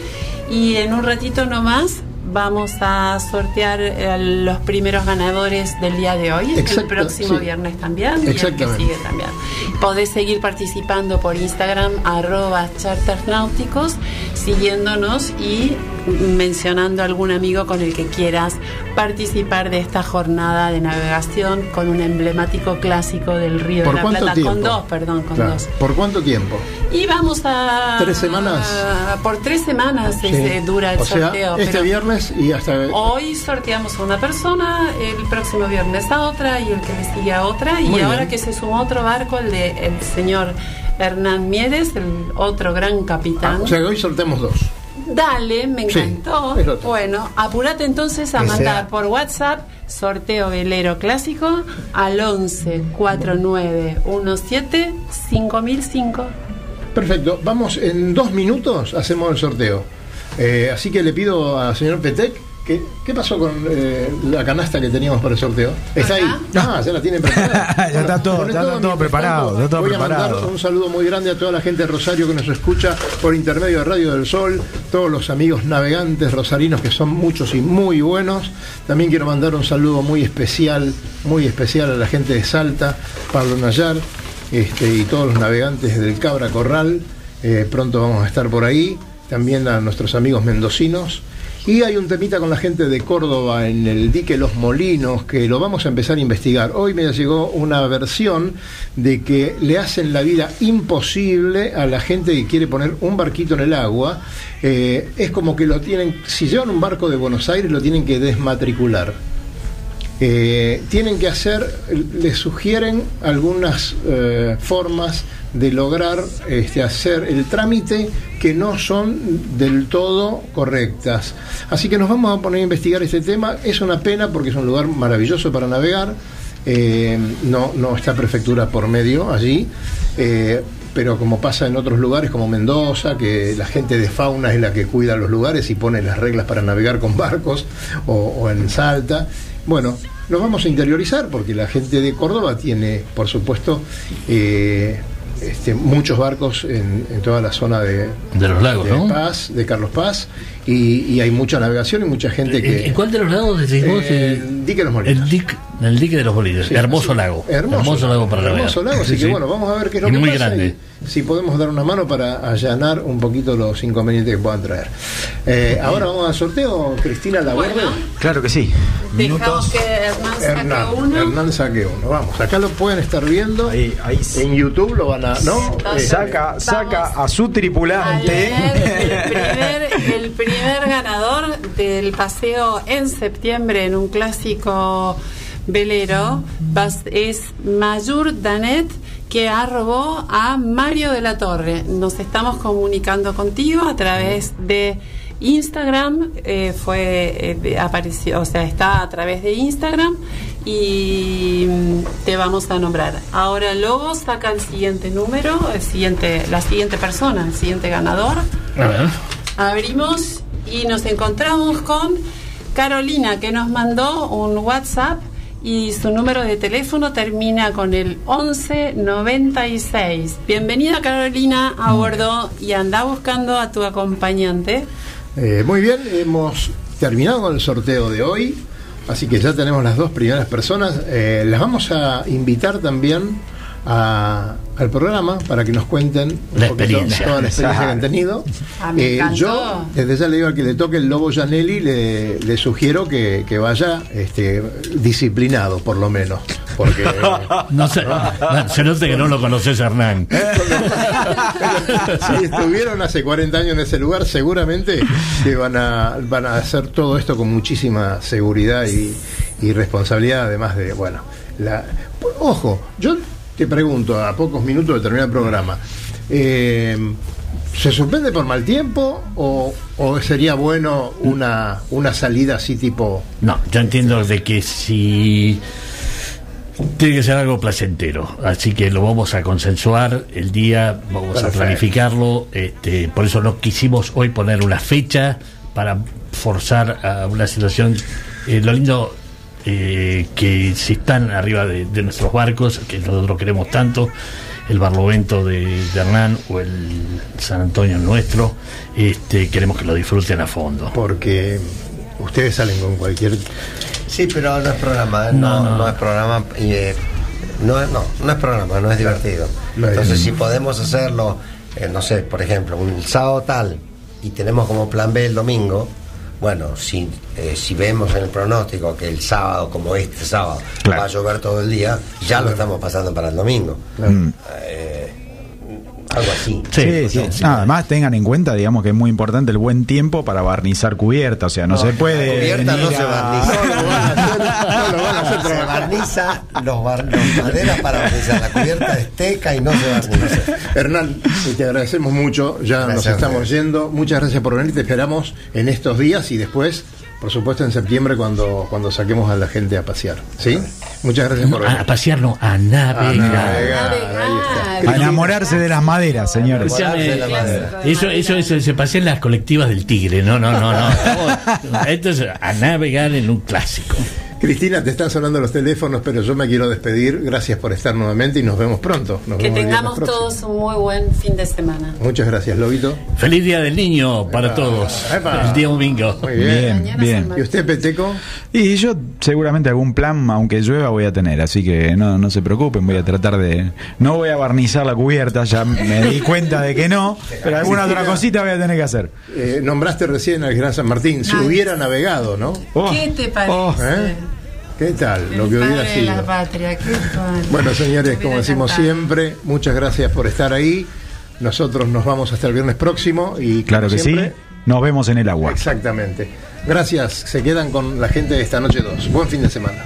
y en un ratito nomás vamos a sortear eh, los primeros ganadores del día de hoy, el próximo sí. viernes también y el que sigue también. Podés seguir participando por Instagram arroba chartersnáuticos, siguiéndonos y mencionando a algún amigo con el que quieras participar de esta jornada de navegación con un emblemático clásico del Río ¿Por de la cuánto Plata, tiempo? con dos, perdón, con Claro. dos. ¿Por cuánto tiempo? Y vamos a. ¿Tres semanas? Por tres semanas Sí. eh, dura el o sea, sorteo. este pero viernes y hasta... Hoy sorteamos a una persona, el próximo viernes a otra y el que le sigue a otra. Y Muy ahora bien. que se sumó otro barco, el de el señor Hernán Mieres, el otro gran capitán. O sea que hoy sorteamos dos. Dale, me encantó. bueno, apúrate entonces a Que mandar sea- por WhatsApp sorteo velero clásico al 11 49 17 5005. Perfecto, vamos en dos minutos, hacemos el sorteo. Eh, así que le pido al señor Petec, ¿qué pasó con eh, la canasta que teníamos para el sorteo? ¿Está ahí? Ah, ya la tiene preparada. [laughs] Ya está todo, está todo preparado, tanto, está todo voy a mandar un saludo muy grande a toda la gente de Rosario que nos escucha por intermedio de Radio del Sol, todos los amigos navegantes rosarinos que son muchos y muy buenos. También quiero mandar un saludo muy especial, muy especial a la gente de Salta, Pablo Nayar, este, y todos los navegantes del Cabra Corral. Eh, pronto vamos a estar por ahí. También a nuestros amigos mendocinos. Y hay un temita con la gente de Córdoba en el dique Los Molinos que lo vamos a empezar a investigar. Hoy me llegó una versión de que le hacen la vida imposible a la gente que quiere poner un barquito en el agua. Eh, es como que lo tienen, si llevan un barco de Buenos Aires, lo tienen que desmatricular. Eh, tienen que hacer, les sugieren algunas eh, formas de lograr este, hacer el trámite que no son del todo correctas. Así que nos vamos a poner a investigar este tema. Es una pena porque es un lugar maravilloso para navegar. Eh, no, no está prefectura por medio allí. eh, pero como pasa en otros lugares como Mendoza, que la gente de fauna es la que cuida los lugares y pone las reglas para navegar con barcos, o, en Salta. Bueno, nos vamos a interiorizar porque la gente de Córdoba tiene, por supuesto, eh, este, muchos barcos en, en toda la zona de, De los lagos, de ¿no? Paz, de Carlos Paz, y, y hay mucha navegación y mucha gente que... ¿En cuál de los lagos decís vos? Eh, el dique de los Molinos. El dique, el dique de los Molinos. Sí, hermoso sí. lago. Hermoso, lago para navegar. Hermoso lago, así Sí, que sí. bueno, vamos a ver qué es lo Y que muy pasa grande. y si podemos dar una mano para allanar un poquito los inconvenientes que puedan traer. Eh, ahora vamos al sorteo, Cristina Laborde. Claro que sí. Dejamos que Hernán saque Hernán, uno. Hernán saque uno. Vamos, acá lo pueden estar viendo. Ahí, ahí. En YouTube lo van a. ¿No? Eh, Saca, saca a su A tripulante. leer el primer, el primer [laughs] ganador del paseo en septiembre en un clásico velero es Mayur Danet que arrobó a Mario de la Torre. Nos estamos comunicando contigo a través de Instagram, eh, fue eh, apareció, o sea, está a través de Instagram y mm, te vamos a nombrar. Ahora Lobo saca el siguiente número, el siguiente, la siguiente persona, el siguiente ganador. A ver. Abrimos y nos encontramos con Carolina que nos mandó un WhatsApp y su número de teléfono termina con el 1196. Bienvenida Carolina a bordo y anda buscando a tu acompañante. Eh, muy bien, hemos terminado con el sorteo de hoy, así que ya tenemos las dos primeras personas. Eh, las vamos a invitar también a- al programa para que nos cuenten un La poquito experiencia. toda la experiencia que han tenido. Ah, Eh, yo, desde ya le digo al que le toque el Lobo Janelli, le, le sugiero que, que vaya este, disciplinado, por lo menos. Porque [laughs] No sé, no, se nota que no lo conoces, Hernán. [laughs] si estuvieron hace 40 años en ese lugar, seguramente que van a, van a hacer todo esto con muchísima seguridad y, y responsabilidad, además de, bueno, la, ojo, yo te pregunto, a pocos minutos de terminar el programa, eh, ¿se suspende por mal tiempo o, o sería bueno una, una salida así tipo... No, yo entiendo de que si tiene que ser algo placentero, así que lo vamos a consensuar el día, vamos Perfecto. a planificarlo, este, por eso no quisimos hoy poner una fecha para forzar a una situación. Eh, lo lindo eh, que si están arriba de, de nuestros barcos, que nosotros queremos tanto, el Barlovento de, de Hernán o el San Antonio nuestro, este, queremos que lo disfruten a fondo. Porque ustedes salen con cualquier... Sí, pero no es programa, ¿eh? No, no, no. no es programa. Eh, no, es- no, no es programa, no es divertido. No es Entonces, si podemos hacerlo, eh, no sé, por ejemplo, un sábado tal y tenemos como plan B el domingo, bueno, si, eh, si vemos en el pronóstico que el sábado, como este sábado, Claro. va a llover todo el día, ya lo estamos pasando para el domingo. Mm. Eh, algo así. Sí, sí. No, además tengan en cuenta, digamos que es muy importante el buen tiempo para barnizar cubierta, o sea, no, se puede. La cubierta no se barniza. No lo van a no lo van. Barniza los, bar- los maderas para barnizar. La cubierta es teca y no se barniza. Hernán, te agradecemos mucho, ya nos Gracias estamos yendo. Muchas gracias por venir, te esperamos en estos días y después, por supuesto, en septiembre cuando, cuando saquemos a la gente a pasear. ¿Sí? Muchas gracias por venir. A pasear no, a A navegar. navegar, ahí está. A enamorarse de las maderas, señores. Enamorarse de la madera. Eso, eso, eso se pasea en las colectivas del Tigre. No, no, no, no. Esto es a navegar en un clásico. Cristina, te están sonando los teléfonos, pero yo me quiero despedir. Gracias por estar nuevamente y nos vemos pronto. Nos Que vemos tengamos próximo. todos un muy buen fin de semana. Muchas gracias, Lobito. Feliz Día del Niño para todos. epa. El día domingo. Muy bien. Bien, Mañana bien. ¿Y usted, Peteco? Y yo seguramente algún plan, aunque llueva, voy a tener, así que no, no se preocupen, voy a tratar de... No voy a barnizar la cubierta, ya me di cuenta de que no, pero alguna otra cosita voy a tener que hacer. Eh, nombraste recién al Gran San Martín. Si Ay. hubiera navegado, ¿no? Oh, ¿Qué te parece? oh, ¿Eh? ¿Qué tal? El Lo que hubiera de la sido. patria, qué tal. Bueno, señores, como decimos siempre, muchas gracias por estar ahí. Nosotros nos vamos hasta el viernes próximo y claro que siempre, sí, nos vemos en el agua. Exactamente. Gracias. Se quedan con la gente de esta noche 2. Buen fin de semana.